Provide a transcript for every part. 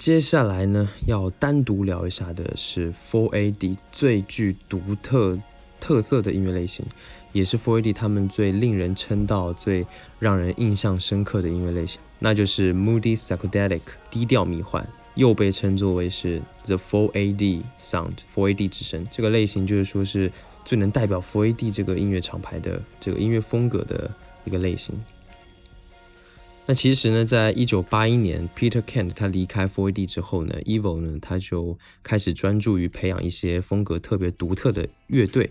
接下来呢，要单独聊一下的是 Four AD 最具独特特色的音乐类型，也是 Four AD 他们最令人称道、最让人印象深刻的音乐类型，那就是 Moody Psychedelic 低调迷幻，又被称作为是 The Four AD Sound，Four AD 之声。这个类型就是说是最能代表 Four AD 这个音乐厂牌的这个音乐风格的一个类型。那其实呢，在一九八一年，Peter Kent 他离开 Four AD 之后呢，Evil 呢他就开始专注于培养一些风格特别独特的乐队，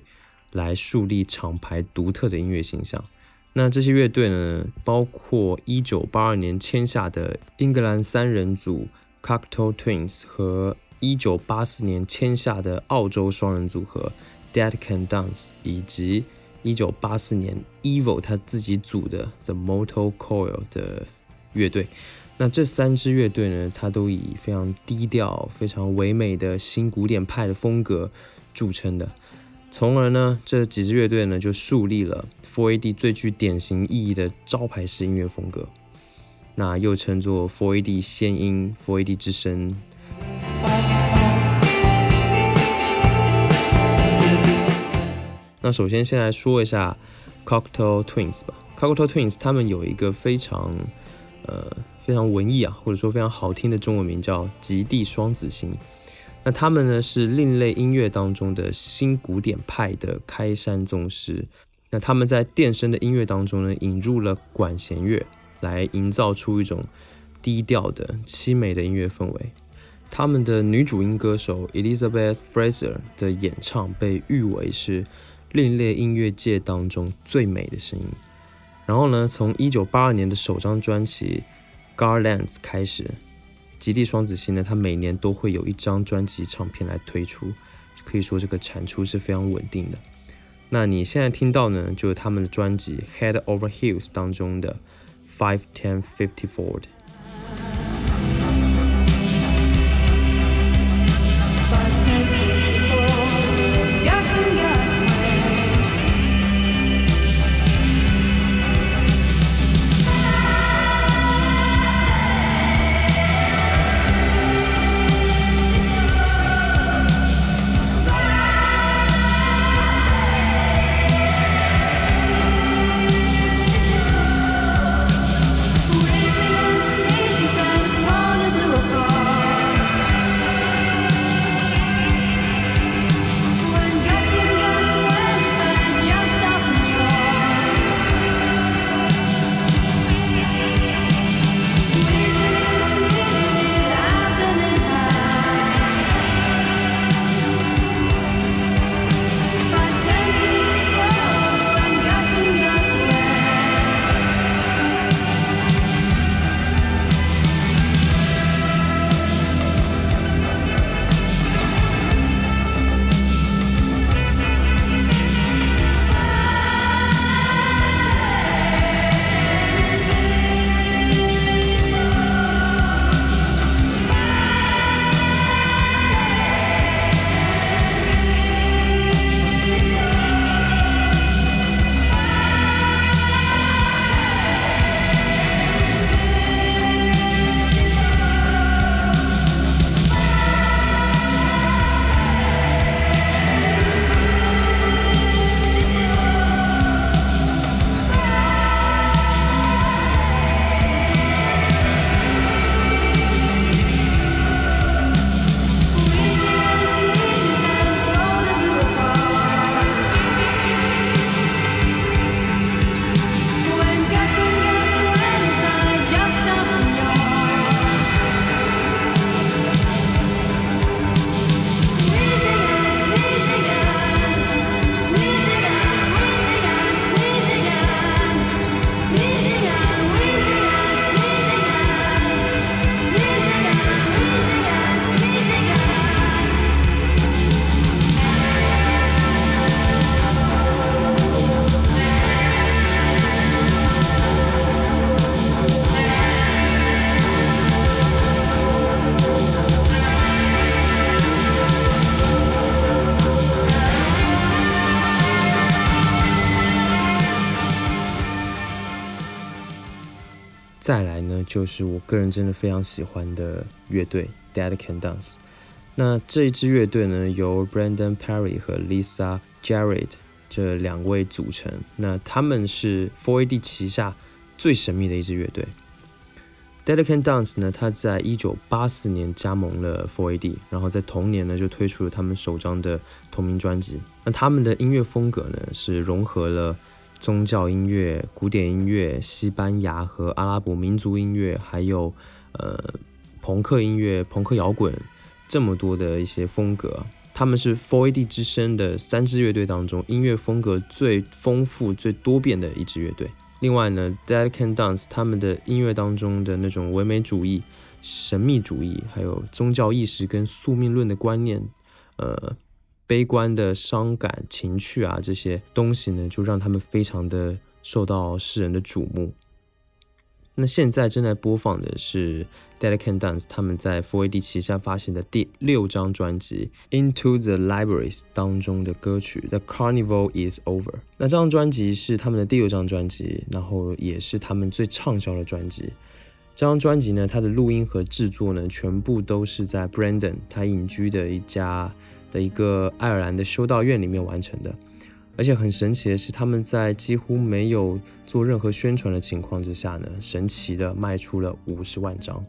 来树立厂牌独特的音乐形象。那这些乐队呢，包括一九八二年签下的英格兰三人组 Cocktail Twins 和一九八四年签下的澳洲双人组合 Dead Can Dance，以及一九八四年，Evil 他自己组的 The Motor Coil 的乐队，那这三支乐队呢，它都以非常低调、非常唯美的新古典派的风格著称的，从而呢，这几支乐队呢就树立了 Four AD 最具典型意义的招牌式音乐风格，那又称作 Four AD 先音、Four AD 之声。那首先先来说一下 Cocktail Twins 吧。Cocktail Twins 他们有一个非常呃非常文艺啊，或者说非常好听的中文名叫极地双子星。那他们呢是另类音乐当中的新古典派的开山宗师。那他们在电声的音乐当中呢引入了管弦乐，来营造出一种低调的凄美的音乐氛围。他们的女主音歌手 Elizabeth Fraser 的演唱被誉为是。另类音乐界当中最美的声音。然后呢，从一九八二年的首张专辑《Garlands》开始，极地双子星呢，它每年都会有一张专辑唱片来推出，可以说这个产出是非常稳定的。那你现在听到呢，就是他们的专辑《Head Over Heels》当中的《Five Ten Fifty Four》。再来呢，就是我个人真的非常喜欢的乐队 Dead Can Dance。那这一支乐队呢，由 Brandon Perry 和 Lisa Jarrett 这两位组成。那他们是 Four AD 旗下最神秘的一支乐队。Dead Can Dance 呢，他在一九八四年加盟了 Four AD，然后在同年呢就推出了他们首张的同名专辑。那他们的音乐风格呢，是融合了。宗教音乐、古典音乐、西班牙和阿拉伯民族音乐，还有呃朋克音乐、朋克摇滚，这么多的一些风格，他们是 Four AD 之声的三支乐队当中音乐风格最丰富、最多变的一支乐队。另外呢，Dead Can Dance 他们的音乐当中的那种唯美主义、神秘主义，还有宗教意识跟宿命论的观念，呃。悲观的伤感情趣啊，这些东西呢，就让他们非常的受到世人的瞩目。那现在正在播放的是 Dead Can Dance 他们在 Four AD 旗下发行的第六张专辑《Into the Libraries》当中的歌曲《The Carnival Is Over》。那这张专辑是他们的第六张专辑，然后也是他们最畅销的专辑。这张专辑呢，它的录音和制作呢，全部都是在 Brandon 他隐居的一家。的一个爱尔兰的修道院里面完成的，而且很神奇的是，他们在几乎没有做任何宣传的情况之下呢，神奇的卖出了五十万张。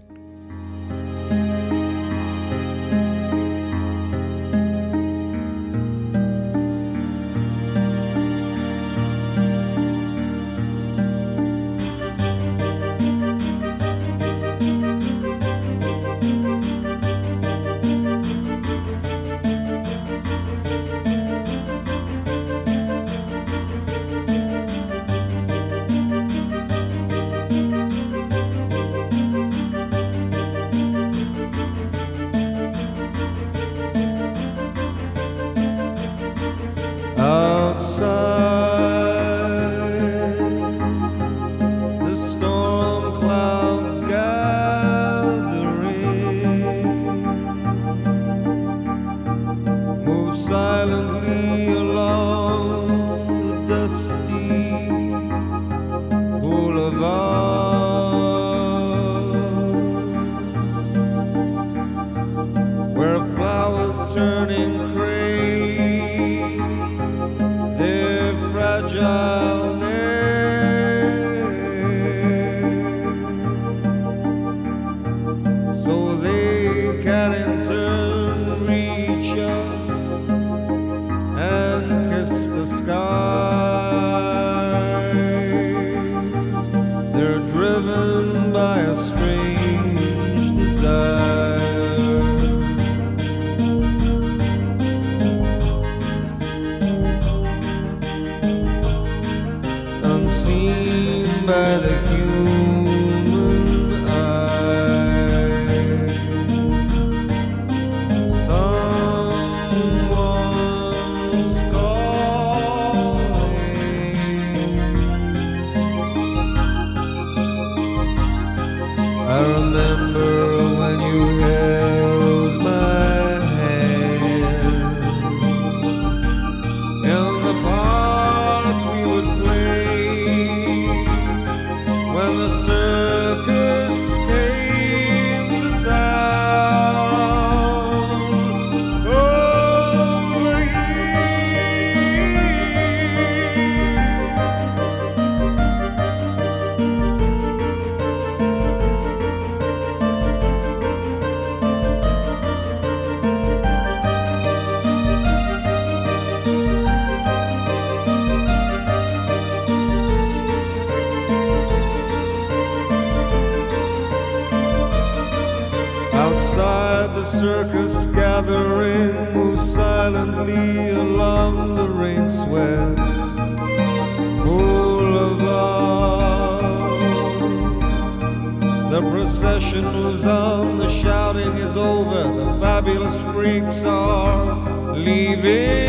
leaving.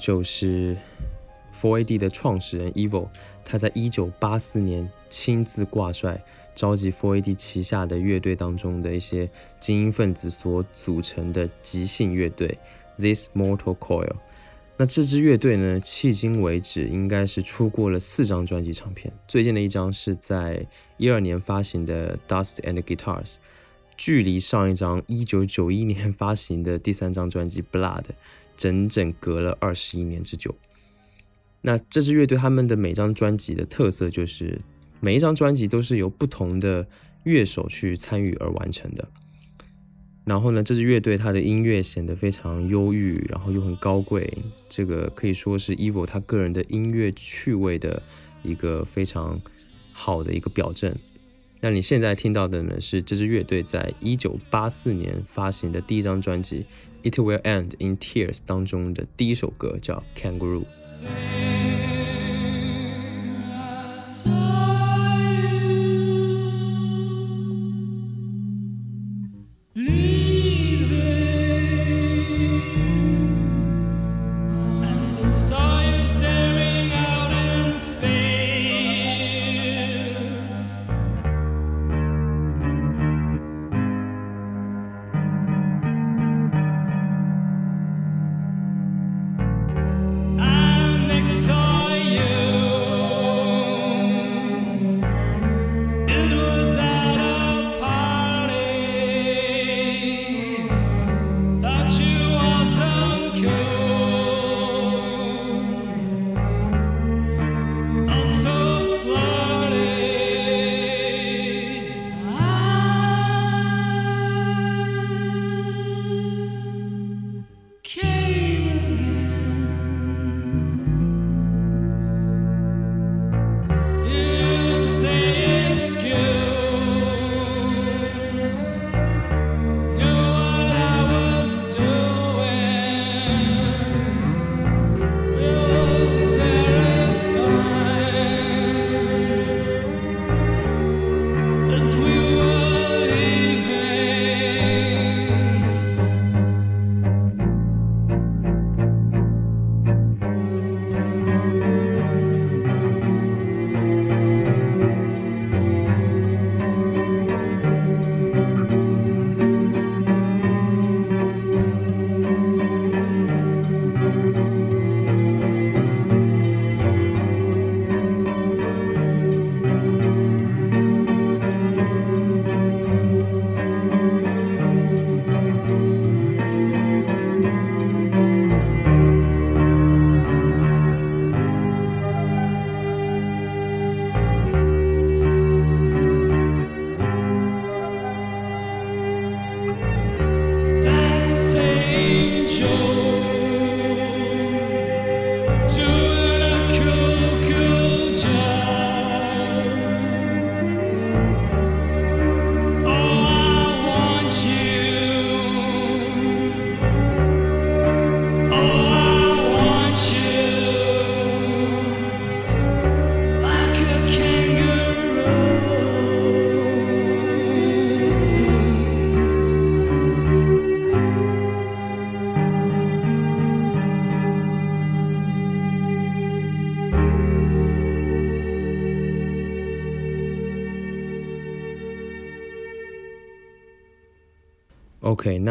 就是 Four AD 的创始人 Evil，他在一九八四年亲自挂帅，召集 Four AD 旗下的乐队当中的一些精英分子所组成的即兴乐队 This Mortal Coil。那这支乐队呢，迄今为止应该是出过了四张专辑唱片，最近的一张是在一二年发行的 Dust and Guitars，距离上一张一九九一年发行的第三张专辑 Blood。整整隔了二十一年之久。那这支乐队他们的每张专辑的特色就是，每一张专辑都是由不同的乐手去参与而完成的。然后呢，这支乐队它的音乐显得非常忧郁，然后又很高贵。这个可以说是 Evil 他个人的音乐趣味的一个非常好的一个表证。那你现在听到的呢，是这支乐队在一九八四年发行的第一张专辑。It Will End in Tears 当中的第一首歌叫 Kangaroo。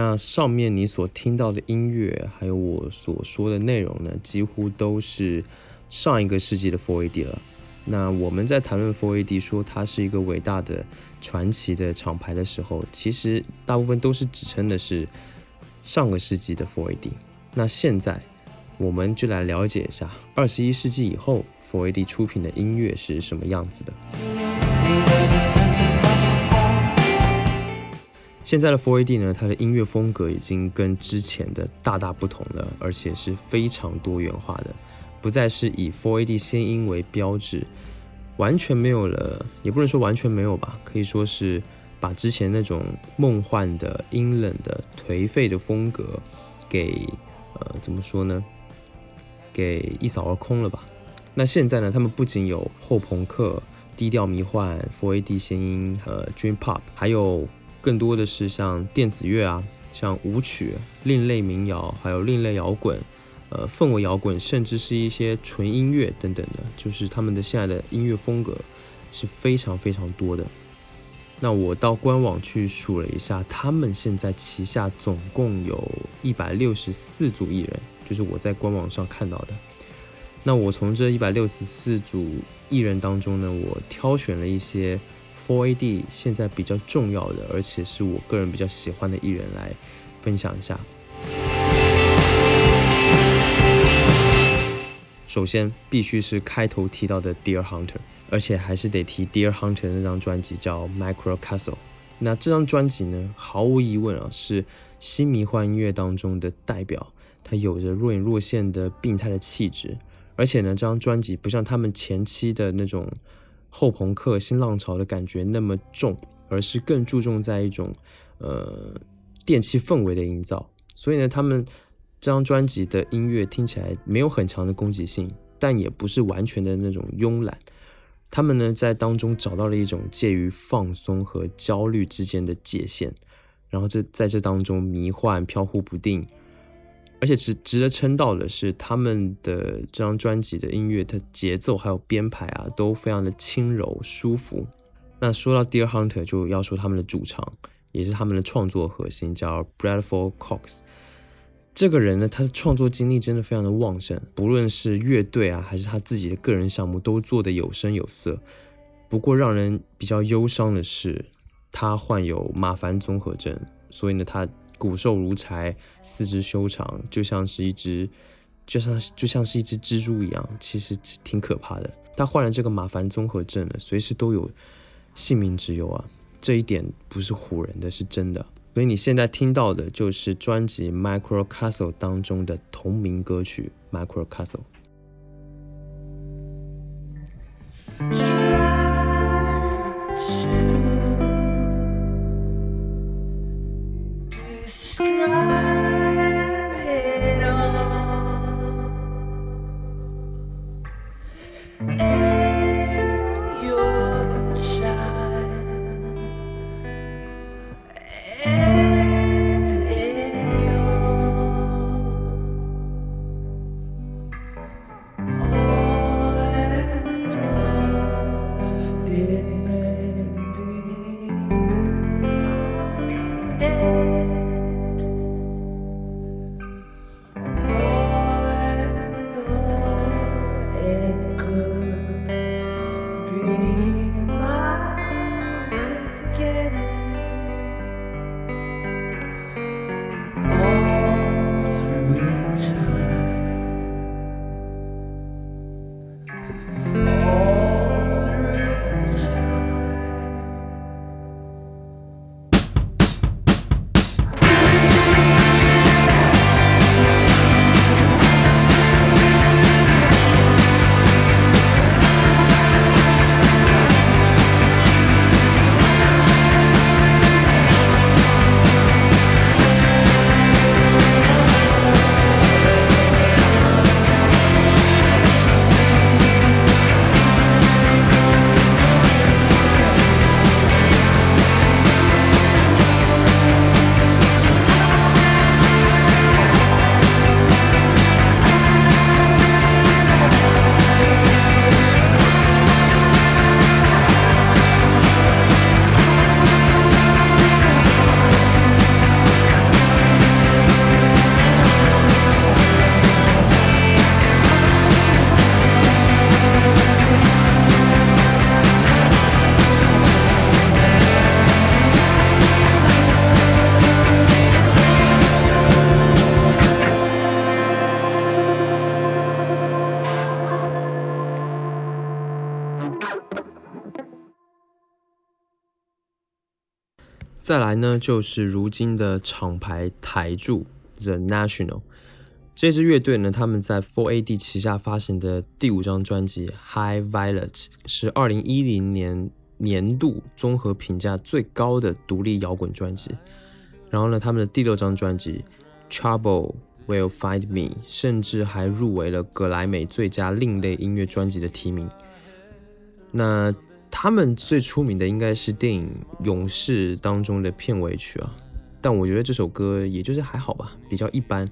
那上面你所听到的音乐，还有我所说的内容呢，几乎都是上一个世纪的 Four AD 了。那我们在谈论 Four AD 说它是一个伟大的传奇的厂牌的时候，其实大部分都是指称的是上个世纪的 Four AD。那现在我们就来了解一下二十一世纪以后 Four AD 出品的音乐是什么样子的。现在的 Four AD 呢，它的音乐风格已经跟之前的大大不同了，而且是非常多元化的，不再是以 Four AD 先音为标志，完全没有了，也不能说完全没有吧，可以说是把之前那种梦幻的、阴冷的、颓废的风格给呃怎么说呢？给一扫而空了吧。那现在呢，他们不仅有后朋克、低调迷幻、4AD 弦音和 Dream Pop，还有更多的是像电子乐啊、像舞曲、另类民谣，还有另类摇滚。呃，氛围摇滚，甚至是一些纯音乐等等的，就是他们的现在的音乐风格是非常非常多的。那我到官网去数了一下，他们现在旗下总共有一百六十四组艺人，就是我在官网上看到的。那我从这一百六十四组艺人当中呢，我挑选了一些 Four AD 现在比较重要的，而且是我个人比较喜欢的艺人来分享一下。首先，必须是开头提到的 Dear Hunter，而且还是得提 Dear Hunter 那张专辑叫 Micro Castle。那这张专辑呢，毫无疑问啊，是新迷幻音乐当中的代表。它有着若隐若现的病态的气质，而且呢，这张专辑不像他们前期的那种后朋克新浪潮的感觉那么重，而是更注重在一种呃电气氛围的营造。所以呢，他们。这张专辑的音乐听起来没有很强的攻击性，但也不是完全的那种慵懒。他们呢在当中找到了一种介于放松和焦虑之间的界限，然后这在这当中迷幻飘忽不定。而且值值得称道的是，他们的这张专辑的音乐的节奏还有编排啊，都非常的轻柔舒服。那说到 Dear Hunter，就要说他们的主唱，也是他们的创作核心，叫 Bradford Cox。这个人呢，他的创作精力真的非常的旺盛，不论是乐队啊，还是他自己的个人项目，都做得有声有色。不过让人比较忧伤的是，他患有马凡综合症，所以呢，他骨瘦如柴，四肢修长，就像是一只，就像就像是一只蜘蛛一样，其实挺可怕的。他患了这个马凡综合症了，随时都有性命之忧啊，这一点不是唬人的，是真的。所以你现在听到的就是专辑《Micro Castle》当中的同名歌曲《Micro Castle》。再来呢，就是如今的厂牌台柱 The National。这支乐队呢，他们在 Four AD 旗下发行的第五张专辑《High Violet》是二零一零年年度综合评价最高的独立摇滚专辑。然后呢，他们的第六张专辑《Trouble Will Find Me》甚至还入围了格莱美最佳另类音乐专辑的提名。那他们最出名的应该是电影《勇士》当中的片尾曲啊，但我觉得这首歌也就是还好吧，比较一般。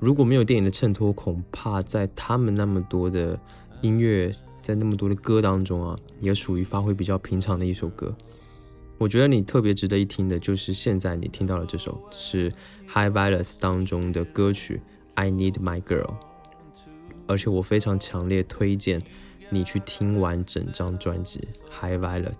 如果没有电影的衬托，恐怕在他们那么多的音乐，在那么多的歌当中啊，也属于发挥比较平常的一首歌。我觉得你特别值得一听的，就是现在你听到的这首是《High Violet》当中的歌曲《I Need My Girl》，而且我非常强烈推荐你去听完整张专辑《High Violet》。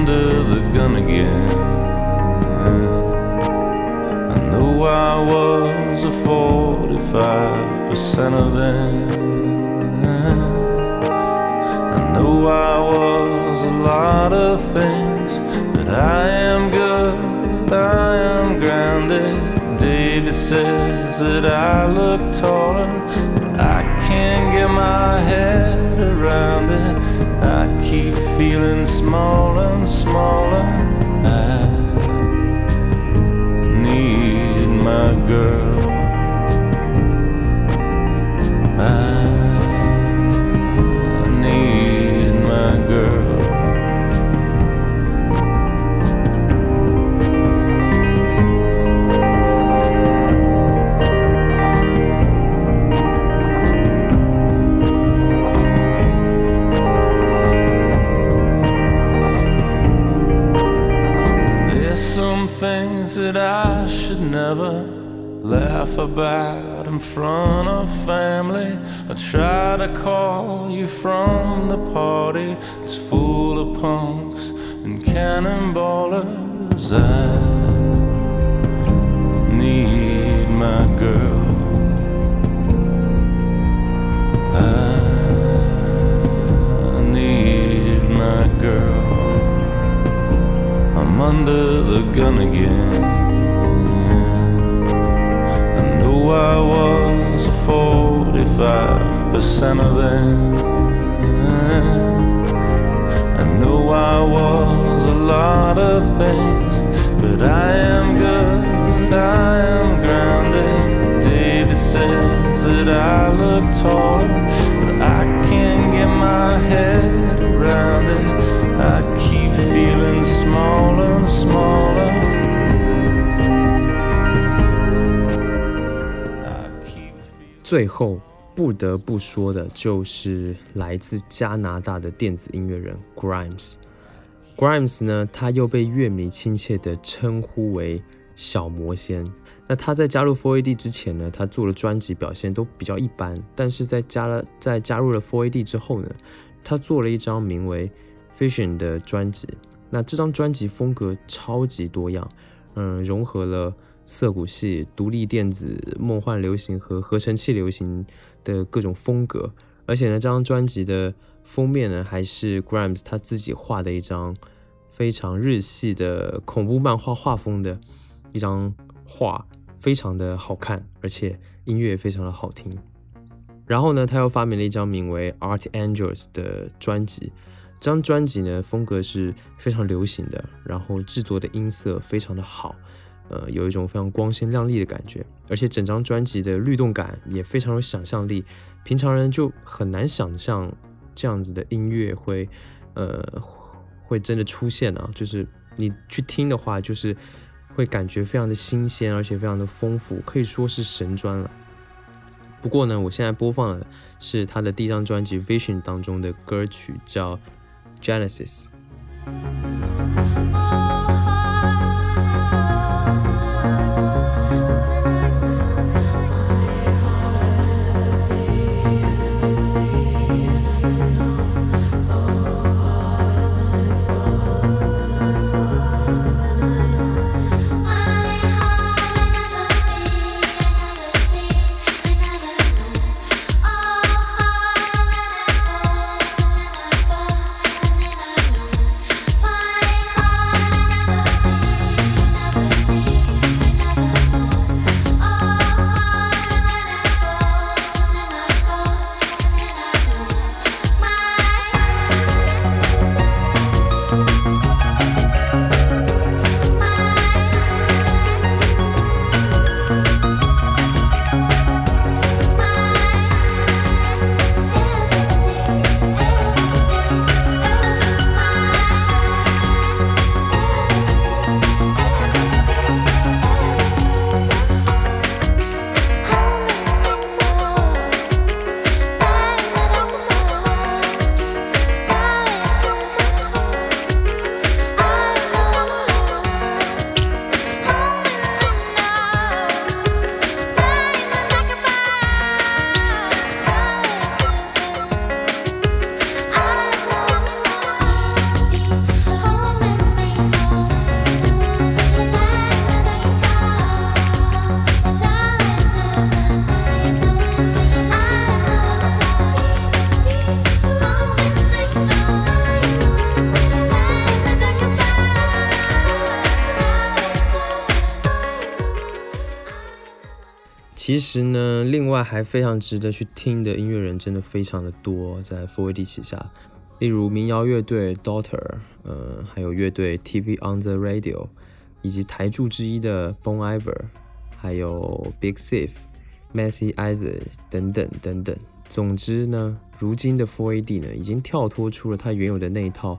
under the gun again. I was a 45% of them. I know I was a lot of things, but I am good, I am grounded. David says that I look taller, but I can't get my head around it I keep feeling smaller and smaller. I my girl. Never laugh about in front of family. I try to call you from the party, it's full of punks and cannonballers. I 最后不得不说的就是来自加拿大的电子音乐人 Grimes。Grimes 呢，他又被乐迷亲切地称呼为“小魔仙”。那他在加入 Four AD 之前呢，他做的专辑表现都比较一般。但是在加了在加入了 Four AD 之后呢，他做了一张名为 Fission 的专辑。那这张专辑风格超级多样，嗯，融合了。涩谷系、独立电子、梦幻流行和合成器流行的各种风格，而且呢，这张专辑的封面呢，还是 Grimes 他自己画的一张非常日系的恐怖漫画画风的一张画，非常的好看，而且音乐也非常的好听。然后呢，他又发明了一张名为 Art Angels 的专辑，这张专辑呢，风格是非常流行的，然后制作的音色非常的好。呃，有一种非常光鲜亮丽的感觉，而且整张专辑的律动感也非常有想象力，平常人就很难想象这样子的音乐会，呃，会真的出现啊！就是你去听的话，就是会感觉非常的新鲜，而且非常的丰富，可以说是神专了。不过呢，我现在播放的是他的第一张专辑《Vision》当中的歌曲，叫《Genesis》。其实呢，另外还非常值得去听的音乐人真的非常的多，在 4AD 旗下，例如民谣乐队 Daughter，呃，还有乐队 TV on the Radio，以及台柱之一的 bone iver 还有 Big Thief、Massey Isaac 等等等等。总之呢，如今的 4AD 呢，已经跳脱出了它原有的那一套，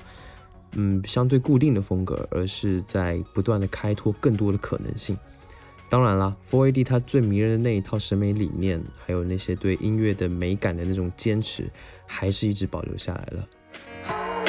嗯，相对固定的风格，而是在不断的开拓更多的可能性。当然啦，4AD 它最迷人的那一套审美理念，还有那些对音乐的美感的那种坚持，还是一直保留下来了。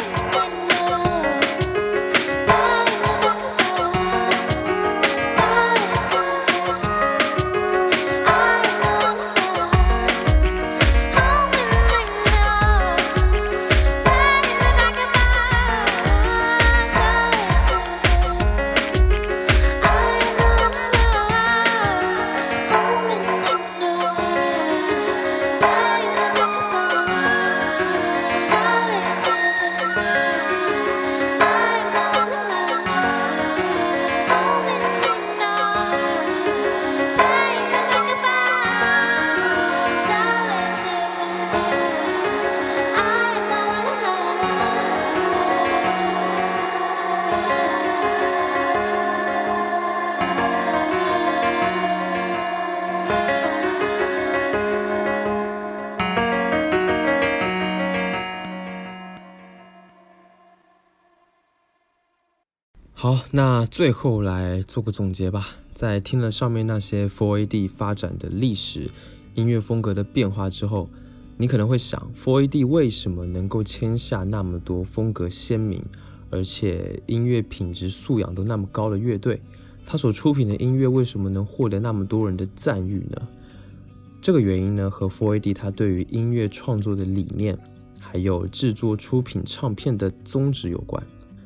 那最后来做个总结吧。在听了上面那些 Four AD 发展的历史、音乐风格的变化之后，你可能会想，Four AD 为什么能够签下那么多风格鲜明，而且音乐品质素养都那么高的乐队？他所出品的音乐为什么能获得那么多人的赞誉呢？这个原因呢，和 Four AD 他对于音乐创作的理念，还有制作出品唱片的宗旨有关。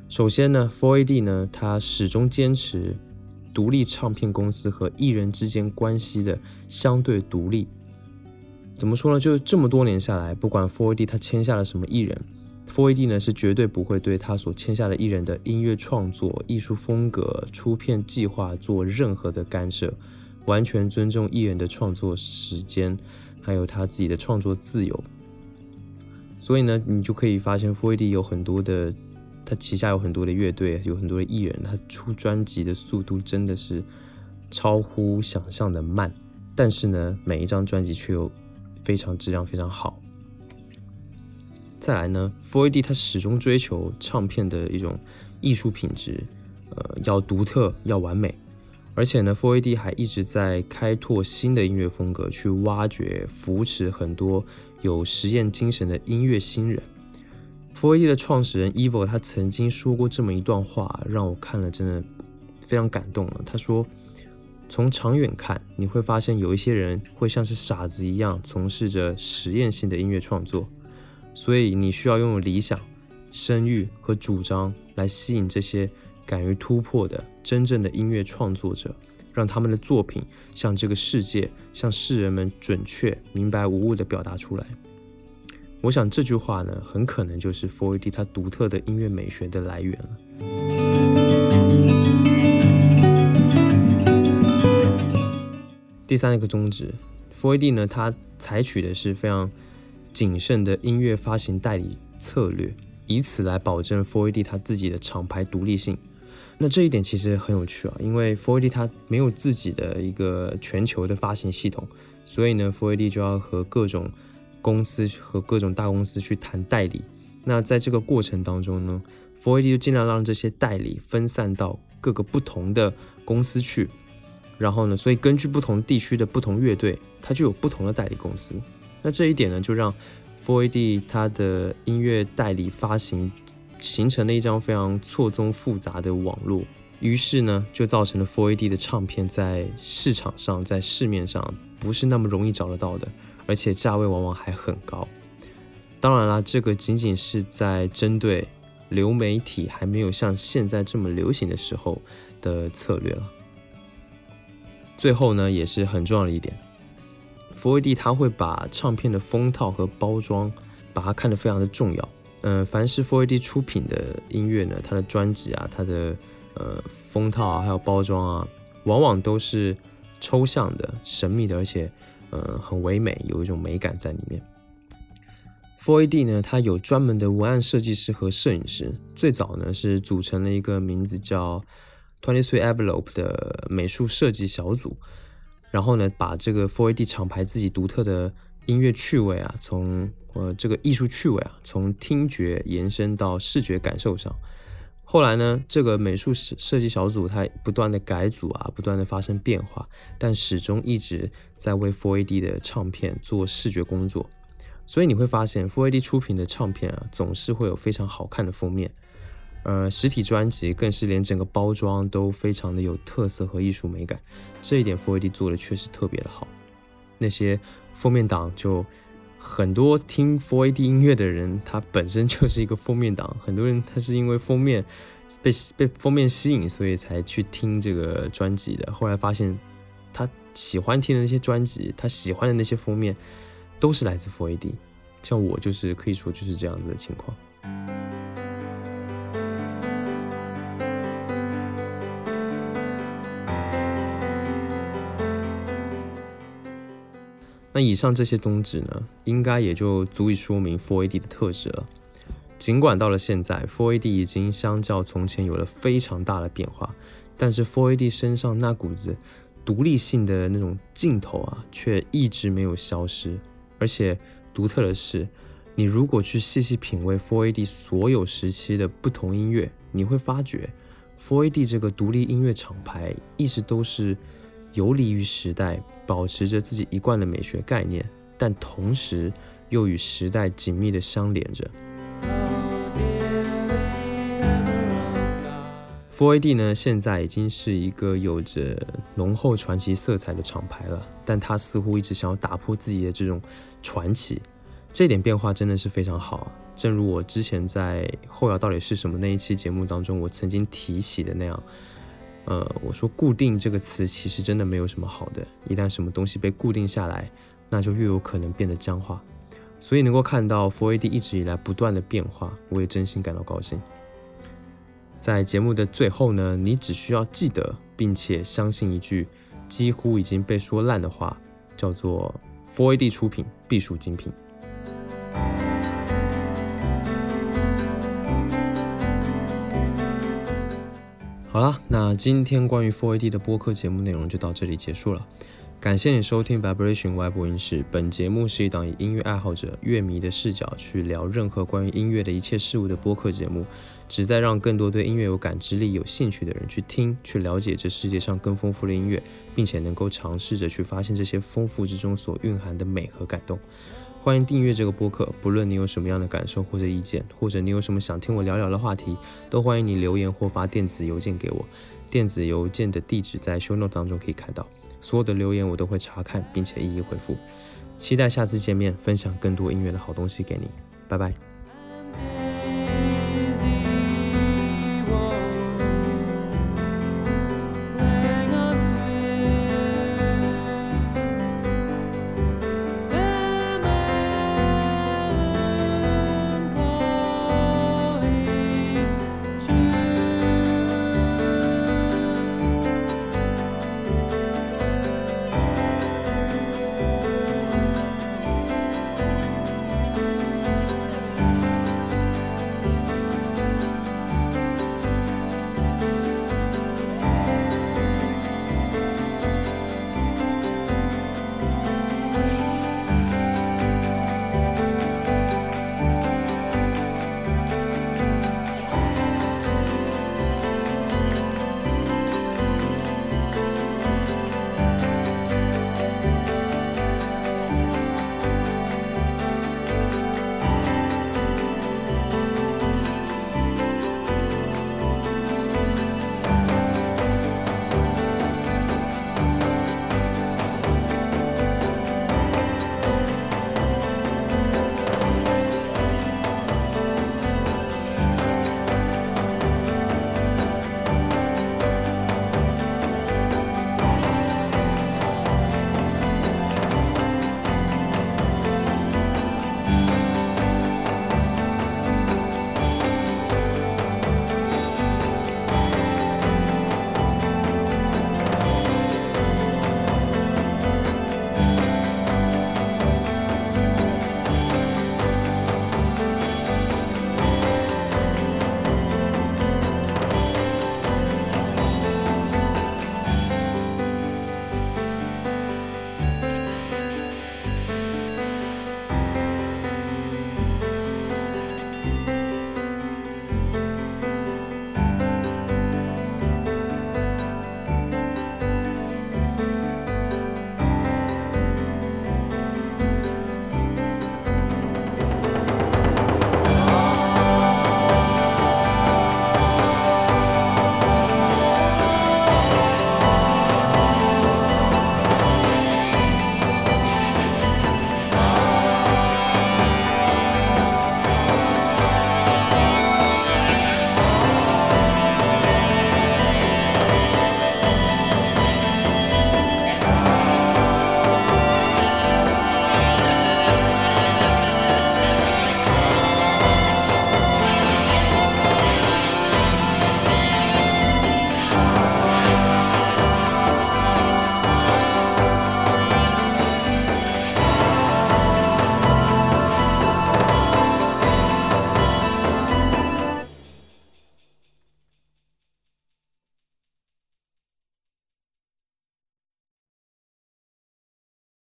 首先呢，4AD 呢，它始终坚持独立唱片公司和艺人之间关系的相对独立。怎么说呢？就是这么多年下来，不管 4AD 他签下了什么艺人，4AD 呢是绝对不会对他所签下的艺人的音乐创作、艺术风格、出片计划做任何的干涉，完全尊重艺人的创作时间，还有他自己的创作自由。所以呢，你就可以发现 4AD 有很多的。他旗下有很多的乐队，有很多的艺人，他出专辑的速度真的是超乎想象的慢，但是呢，每一张专辑却又非常质量非常好。再来呢，4AD 他始终追求唱片的一种艺术品质，呃，要独特，要完美，而且呢，4AD 还一直在开拓新的音乐风格，去挖掘、扶持很多有实验精神的音乐新人。4AD 的创始人 Evo 他曾经说过这么一段话，让我看了真的非常感动了。他说：“从长远看，你会发现有一些人会像是傻子一样从事着实验性的音乐创作，所以你需要拥有理想、声誉和主张来吸引这些敢于突破的真正的音乐创作者，让他们的作品向这个世界、向世人们准确、明白无误地表达出来。”我想这句话呢，很可能就是 4AD 它独特的音乐美学的来源了。第三个宗旨，4AD 呢，它采取的是非常谨慎的音乐发行代理策略，以此来保证 4AD 它自己的厂牌独立性。那这一点其实很有趣啊，因为 4AD 它没有自己的一个全球的发行系统，所以呢，4AD 就要和各种公司和各种大公司去谈代理，那在这个过程当中呢，4AD 就尽量让这些代理分散到各个不同的公司去，然后呢，所以根据不同地区的不同乐队，它就有不同的代理公司。那这一点呢，就让 Four AD 它的音乐代理发行形成了一张非常错综复杂的网络，于是呢，就造成了 Four AD 的唱片在市场上、在市面上不是那么容易找得到的。而且价位往往还很高。当然啦，这个仅仅是在针对流媒体还没有像现在这么流行的时候的策略了。最后呢，也是很重要的一点，4AD 他会把唱片的封套和包装把它看得非常的重要。嗯，凡是 4AD 出品的音乐呢，它的专辑啊，它的呃封套啊，还有包装啊，往往都是抽象的、神秘的，而且呃很唯美，有一种美感在里面。4AD 呢，它有专门的文案设计师和摄影师，最早呢是组成了一个名字叫 Twenty Three Envelope 的美术设计小组，然后呢把这个 4AD 厂牌自己独特的音乐趣味啊，从呃这个艺术趣味啊，从听觉延伸到视觉感受上。后来呢，这个美术设设计小组它不断的改组啊，不断的发生变化，但始终一直在为 4AD 的唱片做视觉工作。所以你会发现，4AD 出品的唱片啊，总是会有非常好看的封面，呃实体专辑更是连整个包装都非常的有特色和艺术美感。这一点 4AD 做的确实特别的好。那些封面党就。很多听 4AD 音乐的人，他本身就是一个封面党。很多人他是因为封面被被封面吸引，所以才去听这个专辑的。后来发现，他喜欢听的那些专辑，他喜欢的那些封面，都是来自 4AD。像我就是可以说就是这样子的情况。那以上这些宗旨呢，应该也就足以说明 4AD 的特质了。尽管到了现在，4AD 已经相较从前有了非常大的变化，但是 4AD 身上那股子独立性的那种劲头啊，却一直没有消失。而且独特的是，你如果去细细品味 4AD 所有时期的不同音乐，你会发觉 4AD 这个独立音乐厂牌一直都是游离于时代。保持着自己一贯的美学概念，但同时又与时代紧密的相连着。4AD 呢，现在已经是一个有着浓厚传奇色彩的厂牌了，但它似乎一直想要打破自己的这种传奇，这点变化真的是非常好。正如我之前在《后摇到底是什么》那一期节目当中，我曾经提起的那样。呃，我说固定这个词其实真的没有什么好的。一旦什么东西被固定下来，那就越有可能变得僵化。所以能够看到 Four A D 一直以来不断的变化，我也真心感到高兴。在节目的最后呢，你只需要记得并且相信一句几乎已经被说烂的话，叫做 “Four A D 出品必属精品。好了，那今天关于 Four AD 的播客节目内容就到这里结束了。感谢你收听 Vibration 外播音室。本节目是一档以音乐爱好者、乐迷的视角去聊任何关于音乐的一切事物的播客节目，旨在让更多对音乐有感知力、有兴趣的人去听、去了解这世界上更丰富的音乐，并且能够尝试着去发现这些丰富之中所蕴含的美和感动。欢迎订阅这个播客，不论你有什么样的感受或者意见，或者你有什么想听我聊聊的话题，都欢迎你留言或发电子邮件给我。电子邮件的地址在 show note 当中可以看到。所有的留言我都会查看，并且一一回复。期待下次见面，分享更多音乐的好东西给你。拜拜。